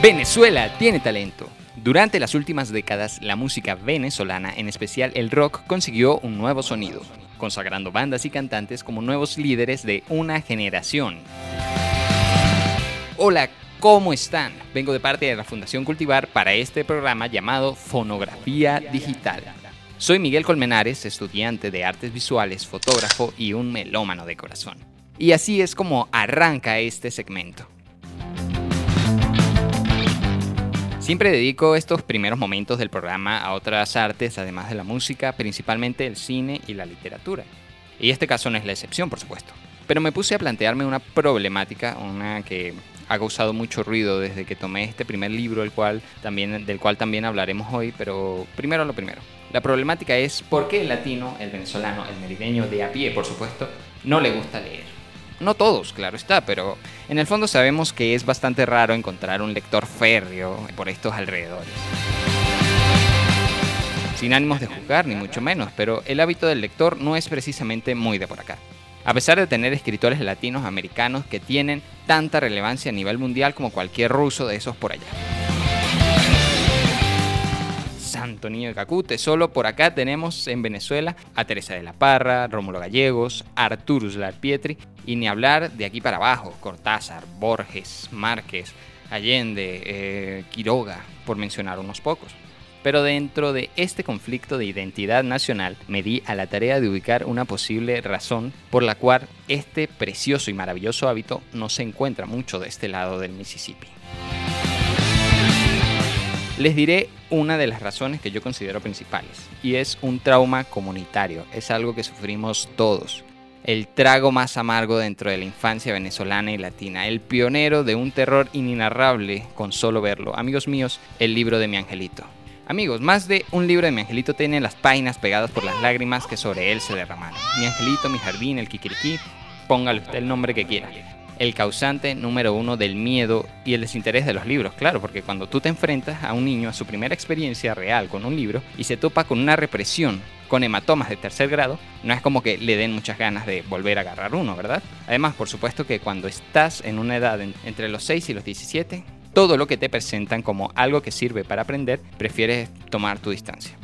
Venezuela tiene talento. Durante las últimas décadas, la música venezolana, en especial el rock, consiguió un nuevo sonido, consagrando bandas y cantantes como nuevos líderes de una generación. Hola, ¿cómo están? Vengo de parte de la Fundación Cultivar para este programa llamado Fonografía Digital. Soy Miguel Colmenares, estudiante de artes visuales, fotógrafo y un melómano de corazón. Y así es como arranca este segmento. Siempre dedico estos primeros momentos del programa a otras artes, además de la música, principalmente el cine y la literatura. Y este caso no es la excepción, por supuesto. Pero me puse a plantearme una problemática, una que ha causado mucho ruido desde que tomé este primer libro, cual también, del cual también hablaremos hoy, pero primero lo primero. La problemática es por qué el latino, el venezolano, el merideño de a pie, por supuesto, no le gusta leer. No todos, claro está, pero en el fondo sabemos que es bastante raro encontrar un lector férreo por estos alrededores. Sin ánimos de juzgar, ni mucho menos, pero el hábito del lector no es precisamente muy de por acá. A pesar de tener escritores latinos americanos que tienen tanta relevancia a nivel mundial como cualquier ruso de esos por allá. Santo Niño de Cacute. Solo por acá tenemos en Venezuela a Teresa de la Parra, Rómulo Gallegos, Artur Uslar Pietri y ni hablar de aquí para abajo, Cortázar, Borges, Márquez, Allende, eh, Quiroga, por mencionar unos pocos. Pero dentro de este conflicto de identidad nacional me di a la tarea de ubicar una posible razón por la cual este precioso y maravilloso hábito no se encuentra mucho de este lado del Mississippi. Les diré una de las razones que yo considero principales, y es un trauma comunitario, es algo que sufrimos todos. El trago más amargo dentro de la infancia venezolana y latina, el pionero de un terror inenarrable con solo verlo. Amigos míos, el libro de mi angelito. Amigos, más de un libro de mi angelito tiene las páginas pegadas por las lágrimas que sobre él se derramaron. Mi angelito, mi jardín, el kikiriki, póngale el nombre que quiera el causante número uno del miedo y el desinterés de los libros, claro, porque cuando tú te enfrentas a un niño a su primera experiencia real con un libro y se topa con una represión con hematomas de tercer grado, no es como que le den muchas ganas de volver a agarrar uno, ¿verdad? Además, por supuesto que cuando estás en una edad entre los 6 y los 17, todo lo que te presentan como algo que sirve para aprender, prefieres tomar tu distancia.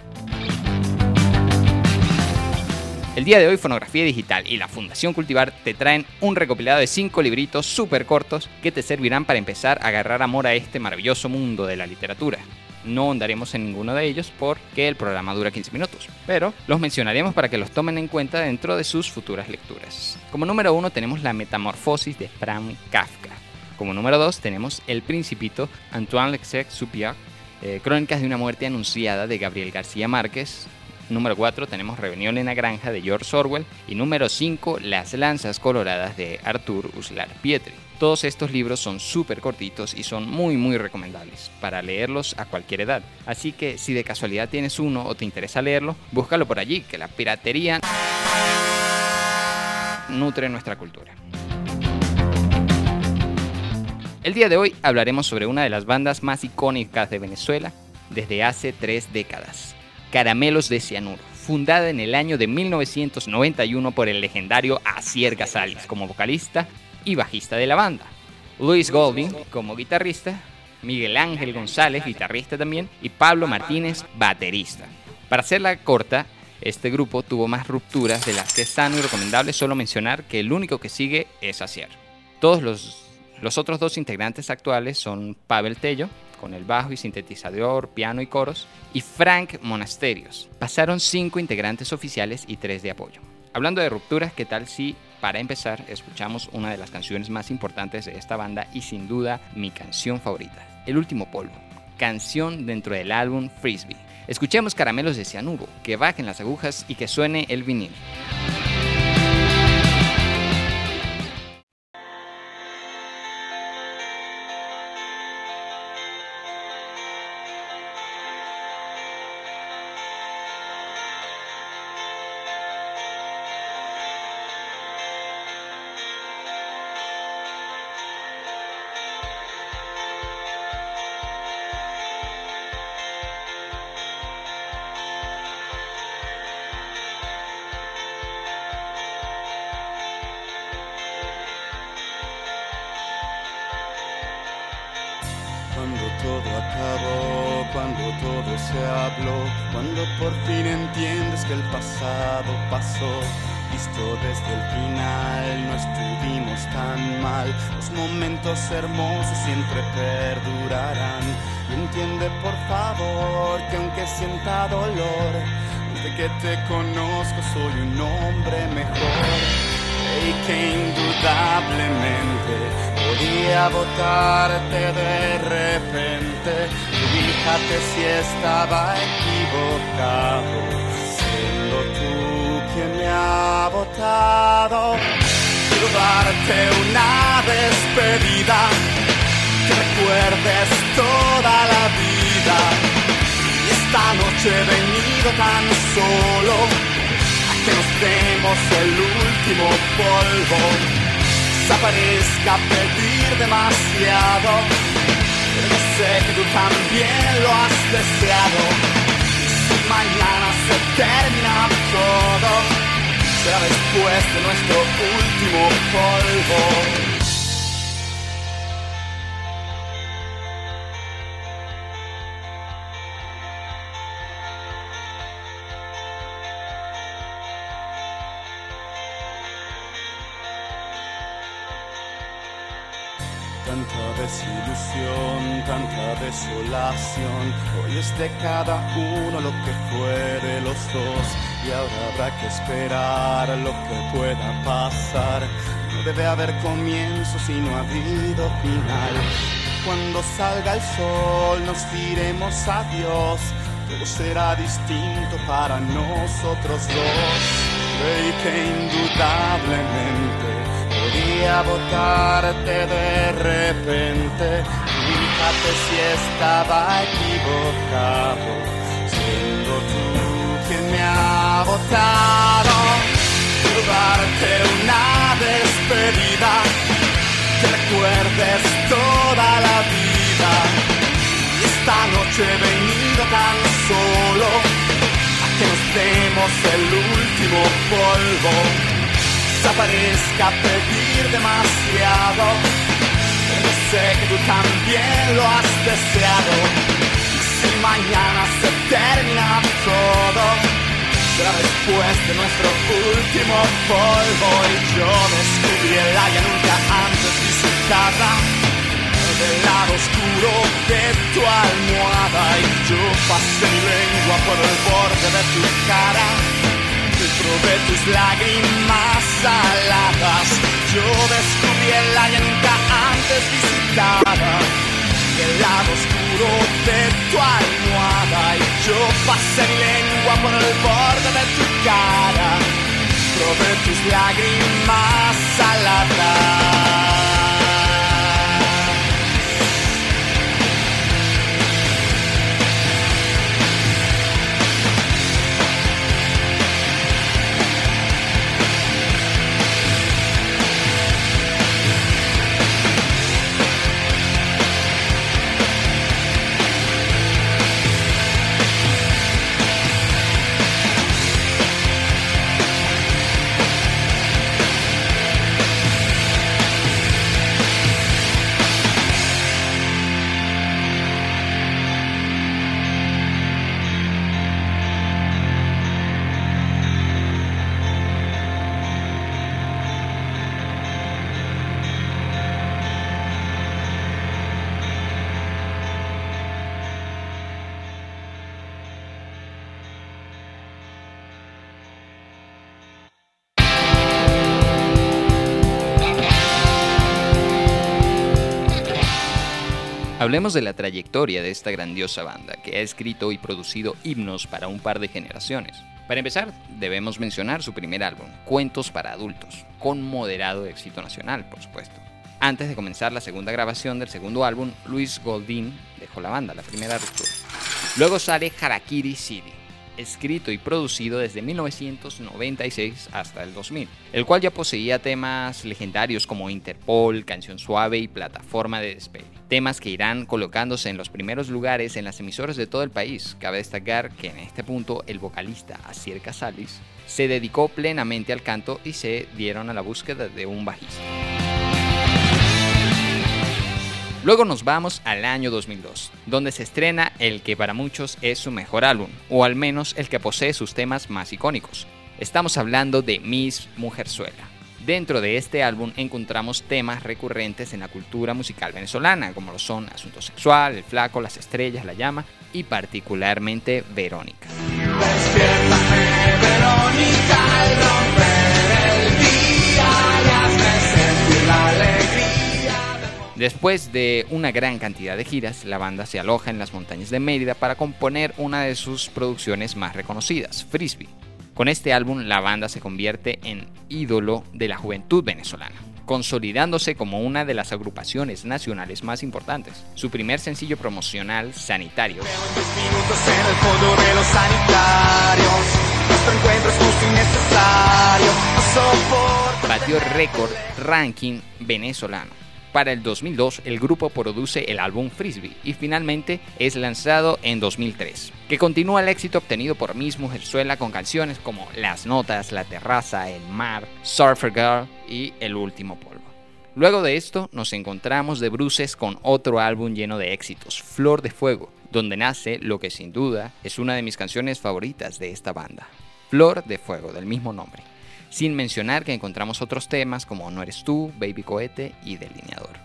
El día de hoy Fonografía Digital y la Fundación Cultivar te traen un recopilado de 5 libritos súper cortos que te servirán para empezar a agarrar amor a este maravilloso mundo de la literatura. No andaremos en ninguno de ellos porque el programa dura 15 minutos, pero los mencionaremos para que los tomen en cuenta dentro de sus futuras lecturas. Como número 1 tenemos La Metamorfosis de Frank Kafka. Como número 2 tenemos El Principito, Antoine Lexec-Supiac, eh, Crónicas de una muerte anunciada de Gabriel García Márquez, Número 4 tenemos Rebelión en la Granja de George Orwell. Y número 5 Las Lanzas Coloradas de Arthur Uslar Pietri. Todos estos libros son súper cortitos y son muy muy recomendables para leerlos a cualquier edad. Así que si de casualidad tienes uno o te interesa leerlo, búscalo por allí, que la piratería nutre nuestra cultura. El día de hoy hablaremos sobre una de las bandas más icónicas de Venezuela desde hace tres décadas. Caramelos de Cianuro, fundada en el año de 1991 por el legendario Asier Gazales como vocalista y bajista de la banda, Luis Golding como guitarrista, Miguel Ángel González, guitarrista también, y Pablo Martínez, baterista. Para hacerla corta, este grupo tuvo más rupturas de las que es sano y recomendable solo mencionar que el único que sigue es Asier. Todos los, los otros dos integrantes actuales son Pavel Tello, con el bajo y sintetizador, piano y coros, y Frank Monasterios. Pasaron cinco integrantes oficiales y tres de apoyo. Hablando de rupturas, ¿qué tal si para empezar escuchamos una de las canciones más importantes de esta banda y sin duda mi canción favorita, El último polvo, canción dentro del álbum Frisbee. Escuchemos Caramelos de Cianuro, que bajen las agujas y que suene el vinil. Todo acabó, cuando todo se habló, cuando por fin entiendes que el pasado pasó. Visto desde el final, no estuvimos tan mal. Los momentos hermosos siempre perdurarán. Y entiende por favor que aunque sienta dolor, desde que te conozco soy un hombre mejor. Y que indudablemente podía votarte de repente. Fíjate si estaba equivocado, siendo tú quien me ha votado. Quiero darte una despedida, que recuerdes toda la vida. Y esta noche he venido tan solo a que nos demos el último polvo desaparezca pedir demasiado. Pero sé que tú también lo has deseado. Y si mañana se termina todo, será después de nuestro último polvo. Desilusión, tanta desolación. Hoy es de cada uno lo que fue de los dos. Y ahora habrá que esperar lo que pueda pasar. No debe haber comienzo si no ha habido final. Cuando salga el sol nos diremos adiós. Todo será distinto para nosotros dos. Y que indudablemente podía votarte de repente. Fíjate si estaba equivocado, siendo tú quien me ha votado. Darte una despedida, que recuerdes toda la vida. Y esta noche he venido tan solo a que nos demos el último polvo desaparezca pedir demasiado. Pero sé que tú también lo has deseado. Si mañana se termina todo, será después de nuestro último polvo. Y yo descubrí el área nunca antes visitada. Del lado oscuro de tu almohada y yo pasé mi lengua por el borde de tu cara de tus lágrimas saladas. Yo descubrí el área nunca antes visitada. El lado oscuro de tu almohada. Y yo pasé mi lengua por el borde de tu cara. Probé tus lágrimas Hablemos de la trayectoria de esta grandiosa banda, que ha escrito y producido himnos para un par de generaciones. Para empezar, debemos mencionar su primer álbum, Cuentos para Adultos, con moderado éxito nacional, por supuesto. Antes de comenzar la segunda grabación del segundo álbum, Luis Goldín dejó la banda, la primera ruptura. Luego sale Harakiri City, escrito y producido desde 1996 hasta el 2000, el cual ya poseía temas legendarios como Interpol, Canción Suave y Plataforma de Despegue. Temas que irán colocándose en los primeros lugares en las emisoras de todo el país. Cabe destacar que en este punto el vocalista Asier Casalis se dedicó plenamente al canto y se dieron a la búsqueda de un bajista. Luego nos vamos al año 2002, donde se estrena el que para muchos es su mejor álbum, o al menos el que posee sus temas más icónicos. Estamos hablando de Miss Mujerzuela. Dentro de este álbum encontramos temas recurrentes en la cultura musical venezolana, como lo son Asunto Sexual, El Flaco, Las Estrellas, La Llama y particularmente Verónica. Después de una gran cantidad de giras, la banda se aloja en las montañas de Mérida para componer una de sus producciones más reconocidas, Frisbee. Con este álbum, la banda se convierte en ídolo de la juventud venezolana, consolidándose como una de las agrupaciones nacionales más importantes. Su primer sencillo promocional, Sanitario, batió récord ranking venezolano para el 2002, el grupo produce el álbum Frisbee y finalmente es lanzado en 2003, que continúa el éxito obtenido por Miss Mujerzuela con canciones como Las Notas, La Terraza, El Mar, Surfer Girl y El Último Polvo. Luego de esto, nos encontramos de bruces con otro álbum lleno de éxitos, Flor de Fuego, donde nace lo que sin duda es una de mis canciones favoritas de esta banda, Flor de Fuego, del mismo nombre sin mencionar que encontramos otros temas como No eres tú, Baby Cohete y Delineador.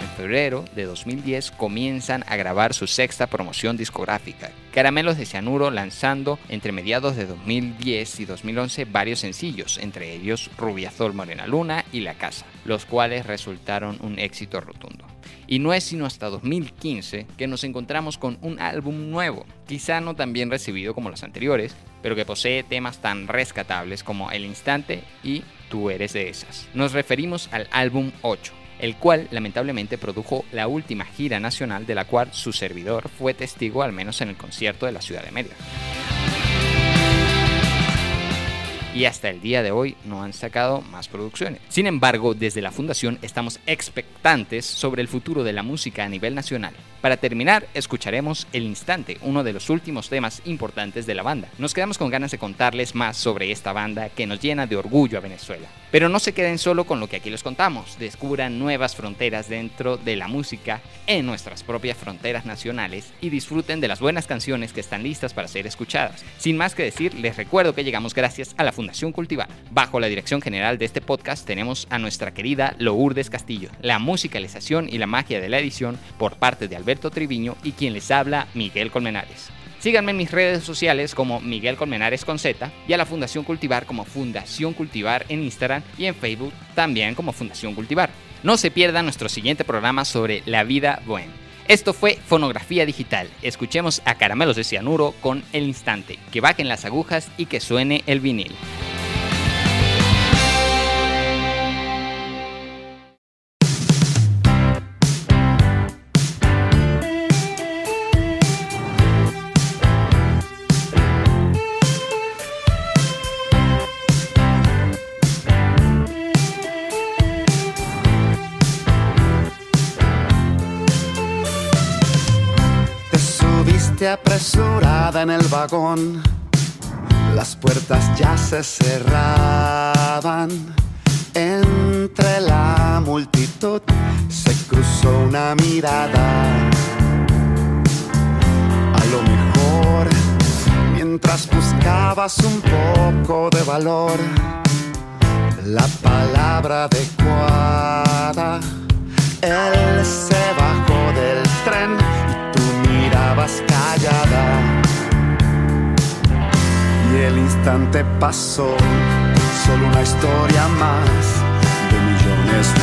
En febrero de 2010 comienzan a grabar su sexta promoción discográfica, Caramelos de Cianuro lanzando entre mediados de 2010 y 2011 varios sencillos, entre ellos Rubiazol Morena Luna y La Casa, los cuales resultaron un éxito rotundo. Y no es sino hasta 2015 que nos encontramos con un álbum nuevo, quizá no tan bien recibido como los anteriores, pero que posee temas tan rescatables como El Instante y Tú eres de esas. Nos referimos al álbum 8, el cual lamentablemente produjo la última gira nacional de la cual su servidor fue testigo al menos en el concierto de la Ciudad de Mérida y hasta el día de hoy no han sacado más producciones. Sin embargo, desde la fundación estamos expectantes sobre el futuro de la música a nivel nacional. Para terminar, escucharemos El Instante, uno de los últimos temas importantes de la banda. Nos quedamos con ganas de contarles más sobre esta banda que nos llena de orgullo a Venezuela. Pero no se queden solo con lo que aquí les contamos, descubran nuevas fronteras dentro de la música en nuestras propias fronteras nacionales y disfruten de las buenas canciones que están listas para ser escuchadas. Sin más que decir, les recuerdo que llegamos gracias a la Fundación Cultivar. Bajo la dirección general de este podcast tenemos a nuestra querida Lourdes Castillo, la musicalización y la magia de la edición por parte de Alberto Triviño y quien les habla Miguel Colmenares. Síganme en mis redes sociales como Miguel Colmenares con Z y a la Fundación Cultivar como Fundación Cultivar en Instagram y en Facebook también como Fundación Cultivar. No se pierdan nuestro siguiente programa sobre la vida bohem. Esto fue Fonografía Digital. Escuchemos a Caramelos de Cianuro con El Instante, que bajen las agujas y que suene el vinil. Apresurada en el vagón. Las puertas ya se cerraban. Entre la multitud se cruzó una mirada. A lo mejor, mientras buscabas un poco de valor, la palabra adecuada, él se bajó del tren callada. Y el instante pasó, solo una historia más de millones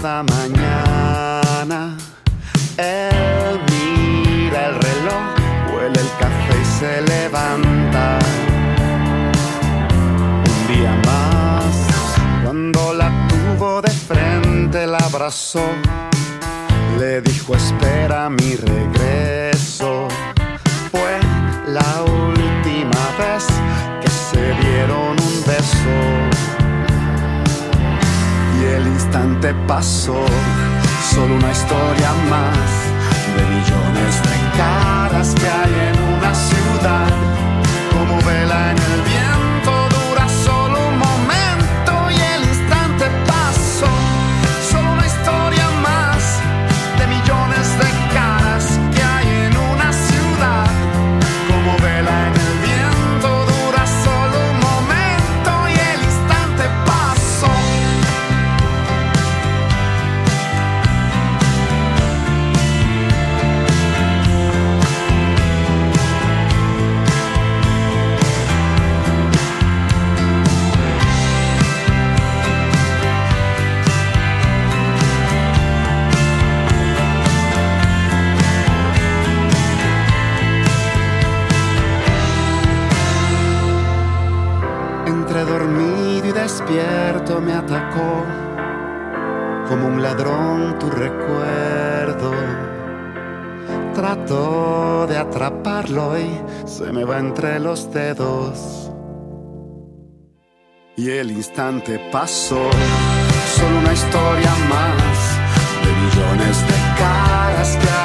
cada mañana. Él mira el reloj, huele el café y se levanta. Un día más, cuando la tuvo de frente, la abrazó. Le dijo, espera mi regreso. pasó, solo una historia más. Y el instante pasó, solo una historia más de millones de caras que